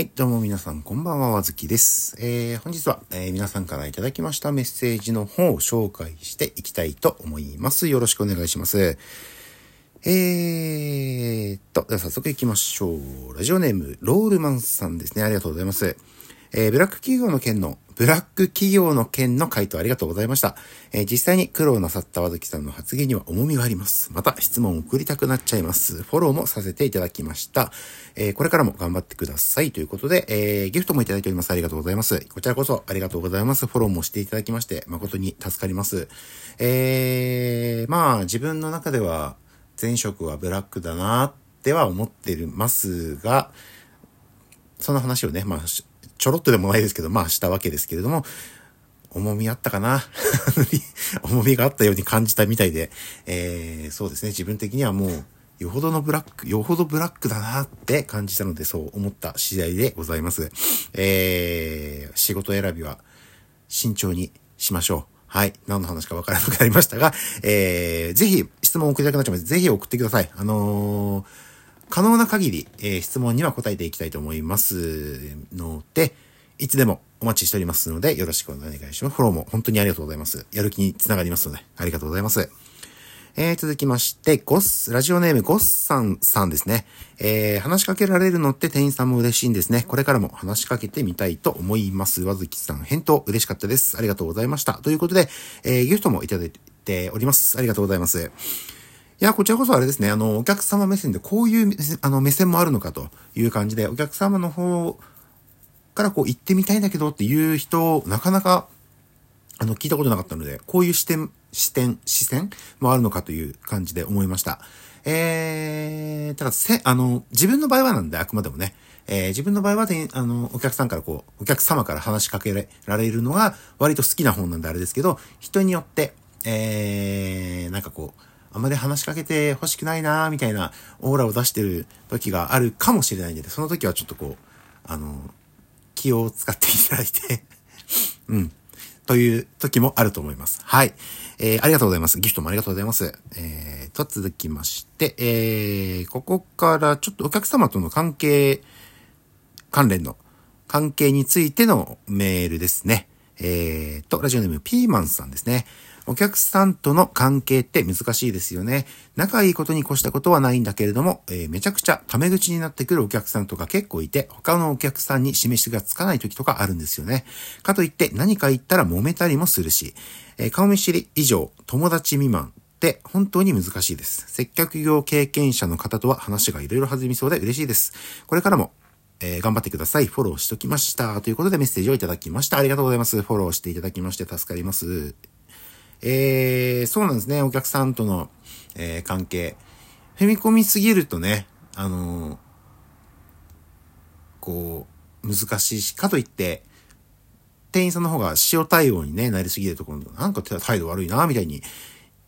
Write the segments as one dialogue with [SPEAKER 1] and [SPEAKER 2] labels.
[SPEAKER 1] はい、どうも皆さん、こんばんは、わずきです。えー、本日は、えー、皆さんからいただきましたメッセージの方を紹介していきたいと思います。よろしくお願いします。えーと、では早速行きましょう。ラジオネーム、ロールマンさんですね。ありがとうございます。えー、ブラック企業の件の、ブラック企業の件の回答ありがとうございました。えー、実際に苦労なさった和月さんの発言には重みがあります。また質問を送りたくなっちゃいます。フォローもさせていただきました。えー、これからも頑張ってください。ということで、えー、ギフトもいただいております。ありがとうございます。こちらこそありがとうございます。フォローもしていただきまして、誠に助かります。えー、まあ、自分の中では、前職はブラックだなっては思ってますが、その話をね、まあ、ちょろっとでもないですけど、まあしたわけですけれども、重みあったかな 重みがあったように感じたみたいで、えー、そうですね、自分的にはもう、よほどのブラック、よほどブラックだなって感じたので、そう思った次第でございます。えー、仕事選びは慎重にしましょう。はい。何の話かわからなくなりましたが、えー、ぜひ質問を送りたくなっちゃいます。ぜひ送ってください。あのー可能な限り、えー、質問には答えていきたいと思いますので、いつでもお待ちしておりますので、よろしくお願いします。フォローも本当にありがとうございます。やる気につながりますので、ありがとうございます。えー、続きまして、ゴス、ラジオネームゴッサンさんですね。えー、話しかけられるのって店員さんも嬉しいんですね。これからも話しかけてみたいと思います。わずきさん、返答嬉しかったです。ありがとうございました。ということで、えー、ギフトもいただいております。ありがとうございます。いや、こちらこそあれですね、あの、お客様目線でこういうあの目線もあるのかという感じで、お客様の方からこう行ってみたいんだけどっていう人を、なかなか、あの、聞いたことなかったので、こういう視点、視点、視線もあるのかという感じで思いました。えー、ただせ、あの、自分の場合はなんで、あくまでもね、えー、自分の場合は、あの、お客さんからこう、お客様から話しかけられるのが割と好きな本なんであれですけど、人によって、えー、なんかこう、あまり話しかけて欲しくないなみたいなオーラを出してる時があるかもしれないんで、その時はちょっとこう、あの、気を使っていただいて うん。という時もあると思います。はい。えー、ありがとうございます。ギフトもありがとうございます。えー、と続きまして、えー、ここからちょっとお客様との関係、関連の関係についてのメールですね。えー、と、ラジオネームピーマンさんですね。お客さんとの関係って難しいですよね。仲いいことに越したことはないんだけれども、えー、めちゃくちゃタメ口になってくるお客さんとか結構いて、他のお客さんに示しがつかない時とかあるんですよね。かといって何か言ったら揉めたりもするし、えー、顔見知り以上、友達未満って本当に難しいです。接客業経験者の方とは話がいろいろ弾みそうで嬉しいです。これからもえー、頑張ってください。フォローしときました。ということでメッセージをいただきました。ありがとうございます。フォローしていただきまして助かります。えー、そうなんですね。お客さんとの、えー、関係。踏み込みすぎるとね、あのー、こう、難しいし、かといって、店員さんの方が塩対応にね、なりすぎるところ、なんか態度悪いな、みたいに、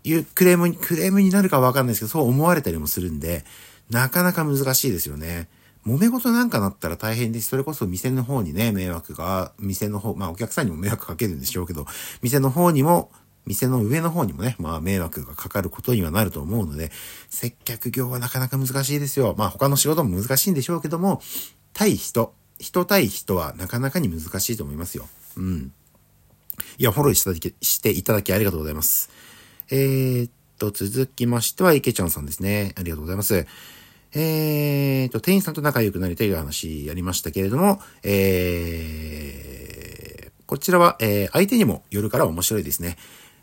[SPEAKER 1] いうクレームに、クレームになるかわかんないですけど、そう思われたりもするんで、なかなか難しいですよね。揉め事なんかなったら大変です。それこそ店の方にね、迷惑が、店の方、まあお客さんにも迷惑かけるんでしょうけど、店の方にも店の上の方にもね、まあ迷惑がかかることにはなると思うので、接客業はなかなか難しいですよ。まあ他の仕事も難しいんでしょうけども、対人、人対人はなかなかに難しいと思いますよ。うん。いや、フォローしていただきありがとうございます。えー、っと、続きましては、池ちゃんさんですね。ありがとうございます。えー、と、店員さんと仲良くなりたいという話やりましたけれども、えー、こちらは、えー、相手にもよるから面白いですね。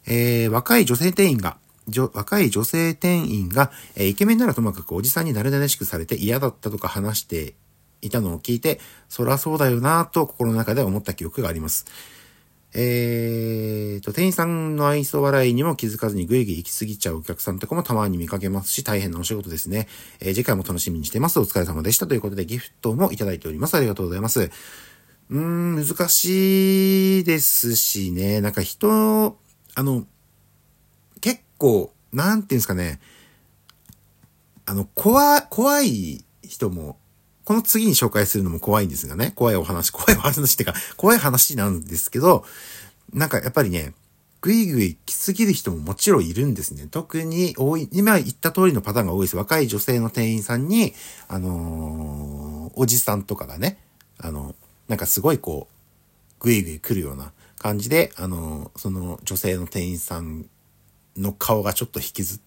[SPEAKER 1] えー、若い女性店員が、若い女性店員が、えー、イケメンならともかくおじさんになれなれしくされて嫌だったとか話していたのを聞いて、そらそうだよなぁと心の中で思った記憶があります。えーと、店員さんの愛想笑いにも気づかずにぐいぐい行き過ぎちゃうお客さんとかもたまに見かけますし、大変なお仕事ですね。えー、次回も楽しみにしてます。お疲れ様でした。ということでギフトもいただいております。ありがとうございます。うーん、難しいですしね。なんか人、あの、結構、なんていうんですかね、あの、怖、怖い人も、この次に紹介するのも怖いんですがね、怖いお話、怖いお話ってか、怖い話なんですけど、なんかやっぱりね、ぐいぐい来すぎる人ももちろんいるんですね。特に多い、今言った通りのパターンが多いです。若い女性の店員さんに、あのー、おじさんとかがね、あの、なんかすごいこう、ぐいぐい来るような感じで、あの、その女性の店員さんの顔がちょっと引きずっ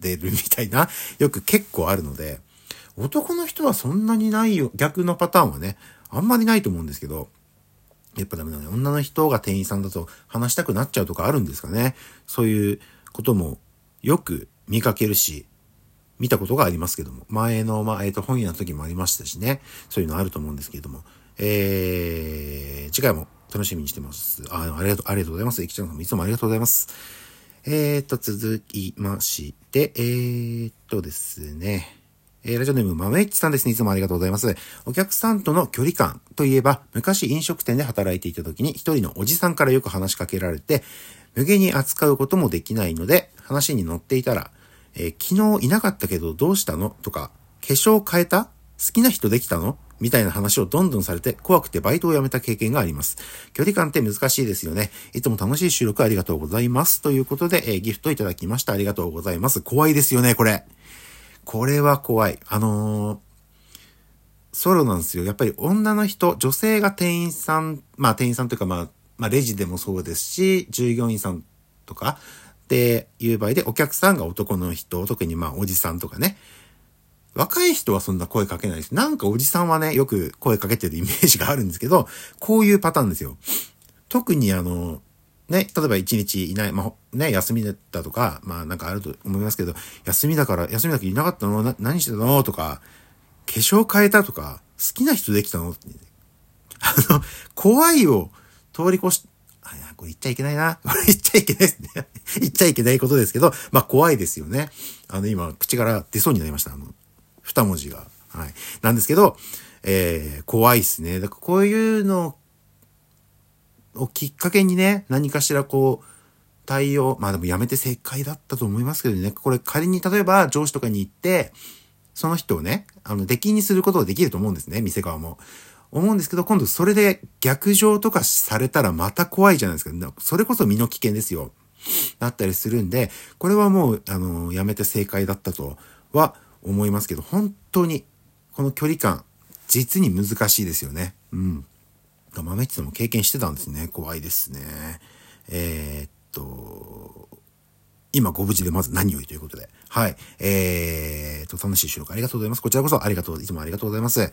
[SPEAKER 1] てるみたいな、よく結構あるので、男の人はそんなにないよ、逆のパターンはね、あんまりないと思うんですけど、やっぱダメだね。女の人が店員さんだと話したくなっちゃうとかあるんですかね。そういうこともよく見かけるし、見たことがありますけども。前の、まあ、えっ、ー、と、本屋の時もありましたしね。そういうのあると思うんですけれども。えー、次回も楽しみにしてます。あありがとう、ありがとうございます。駅ちゃんさんもいつもありがとうございます。えーと、続きまして、えーとですね。えー、ラジオネーム、マメッチさんですね。いつもありがとうございます。お客さんとの距離感といえば、昔飲食店で働いていた時に一人のおじさんからよく話しかけられて、無限に扱うこともできないので、話に乗っていたら、えー、昨日いなかったけどどうしたの？とか、化粧変えた？好きな人できたの？みたいな話をどんどんされて怖くてバイトを辞めた経験があります。距離感って難しいですよね。いつも楽しい収録ありがとうございます。ということで、えー、ギフトいただきました。ありがとうございます。怖いですよね、これ。これは怖い。あのー、ソロなんですよ。やっぱり女の人、女性が店員さん、まあ店員さんというかまあ、まあレジでもそうですし、従業員さんとかっていう場合でお客さんが男の人、特にまあおじさんとかね、若い人はそんな声かけないです。なんかおじさんはね、よく声かけてるイメージがあるんですけど、こういうパターンですよ。特にあの、ね、例えば一日いない、まあ、ね、休みだったとか、まあなんかあると思いますけど、休みだから、休みだけいなかったの？な何してたの？とか、化粧変えたとか、好きな人できたの？あの、怖いを通り越し、あ、これ言っちゃいけないな。これ言っちゃいけないですね。言っちゃいけないことですけど、まあ怖いですよね。あの、今、口から出そうになりました。あの、二文字が。はい。なんですけど、えー、怖いっすね。だからこういうのをきっかけにね、何かしらこう、対応、まあでもやめて正解だったと思いますけどね、これ仮に例えば上司とかに行って、その人をね、あの、出禁にすることができると思うんですね、店側も。思うんですけど、今度それで逆上とかされたらまた怖いじゃないですか。それこそ身の危険ですよ。だったりするんで、これはもう、あの、やめて正解だったとは思いますけど、本当に、この距離感、実に難しいですよね。うん。豆地さんも経験してたんですね。怖いですね。えー、っと、今ご無事でまず何よりということで。はい。えー、っと、楽しい収録ありがとうございます。こちらこそありがとう、いつもありがとうございます。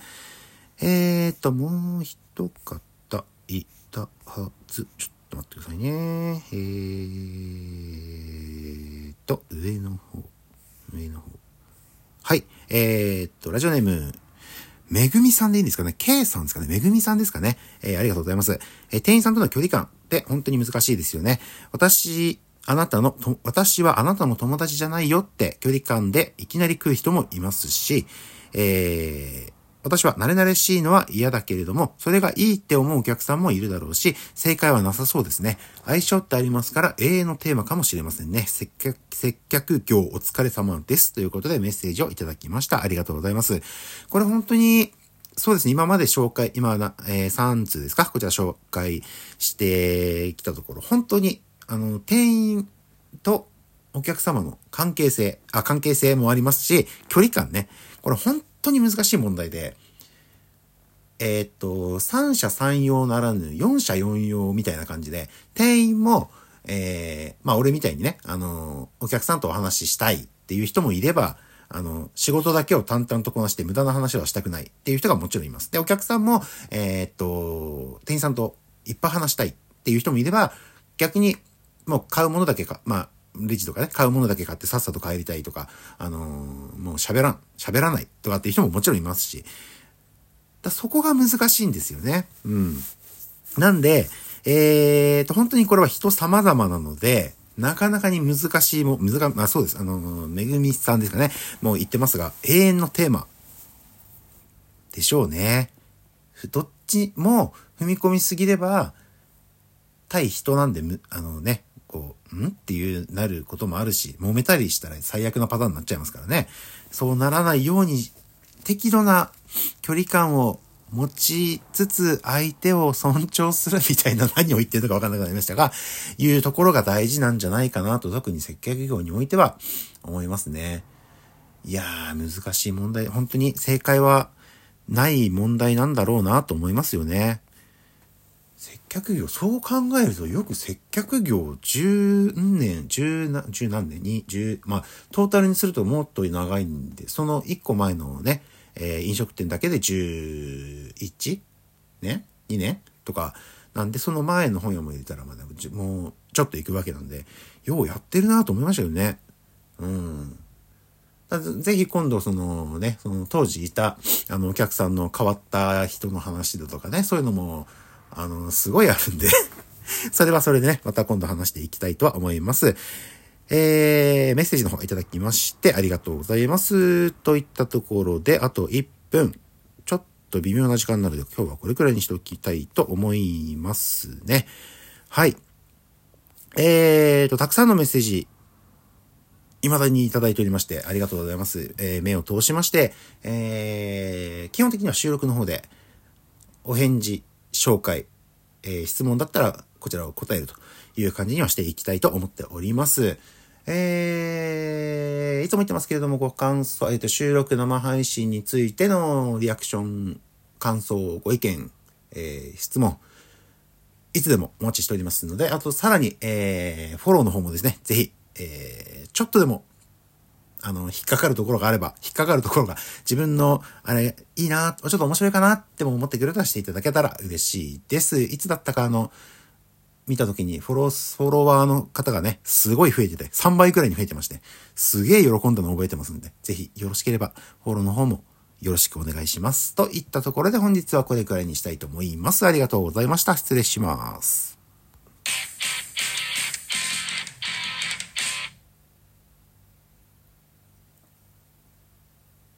[SPEAKER 1] えー、っと、もう一方いたはず。ちょっと待ってくださいね。えーと、上の方。上の方。はい。えー、っと、ラジオネーム、めぐみさんでいいんですかね ?K さんですかね？めぐみさんですかね？えー、ありがとうございます。えー、店員さんとの距離感って本当に難しいですよね。私、あなたの、私はあなたの友達じゃないよって距離感でいきなり来る人もいますし、えー、私は慣れ慣れしいのは嫌だけれども、それがいいって思うお客さんもいるだろうし、正解はなさそうですね。相性ってありますから永遠のテーマかもしれませんね。接客、接客業お疲れ様です。ということでメッセージをいただきました。ありがとうございます。これ本当に、そうですね。今まで紹介、今な、えー、3通ですか？こちら紹介してきたところ、本当に、あの、店員とお客様の関係性、あ、関係性もありますし、距離感ね。これ本当に難しい問題で、えー、っと、三者三様ならぬ四者四様みたいな感じで、店員も、えー、まあ俺みたいにね、あの、お客さんとお話ししたいっていう人もいれば、あの、仕事だけを淡々とこなして無駄な話はしたくないっていう人がもちろんいます。で、お客さんも、えー、っと、店員さんといっぱい話したいっていう人もいれば、逆にもう買うものだけか、まあ、レジとかね、買うものだけ買ってさっさと帰りたいとか、あのー、もう喋らん、喋らないとかっていう人ももちろんいますし、だそこが難しいんですよね。うん。なんで、えーと、本当にこれは人様々なので、なかなかに難しいも、難、まあそうです。あの、めぐみさんですかね。もう言ってますが、永遠のテーマ。でしょうね。どっちも踏み込みすぎれば、対人なんで、あのね、こう、ん？っていうなることもあるし、揉めたりしたら最悪なパターンになっちゃいますからね。そうならないように、適度な距離感を持ちつつ相手を尊重するみたいな何を言ってるのかわかんなくなりましたが、いうところが大事なんじゃないかなと特に接客業においては思いますね。いやー、難しい問題。本当に正解はない問題なんだろうなと思いますよね。客業、そう考えるとよく接客業10年、10何十何年に、10、まあ、トータルにするともっと長いんで、その1個前のね、えー、飲食店だけで 11? ね ?2 年とか、なんでその前の本屋も入れたらまだ、もうちょっと行くわけなんで、ようやってるなと思いましたよね。うん。ぜひ今度そのね、その当時いたあのお客さんの変わった人の話だとかね、そういうのもあの、すごいあるんで それはそれでね、また今度話していきたいとは思います。えー、メッセージの方いただきましてありがとうございます。といったところで、あと1分。ちょっと微妙な時間なので今日はこれくらいにしておきたいと思いますね。はい。えーと、たくさんのメッセージ、未だにいただいておりまして、ありがとうございます。えー、目を通しまして、えー、基本的には収録の方で、お返事、紹介、えー、質問だったらこちらを答えるという感じにはしていきたいと思っております。えー、いつも言ってますけれども、ご感想、えっ、ー、と、収録生配信についてのリアクション、感想、ご意見、えー、質問、いつでもお待ちしておりますので、あとさらに、えー、フォローの方もですね、ぜひ、えー、ちょっとでもあの、引っかかるところがあれば、引っかかるところが自分の、あれ、いいな、ちょっと面白いかなっても思ってくれたらしていただけたら嬉しいです。いつだったかあの、見た時にフォロー、フォロワーの方がね、すごい増えてて、3倍くらいに増えてまして、すげえ喜んだの覚えてますんで、ぜひよろしければ、フォローの方もよろしくお願いします。といったところで本日はこれくらいにしたいと思います。ありがとうございました。失礼します。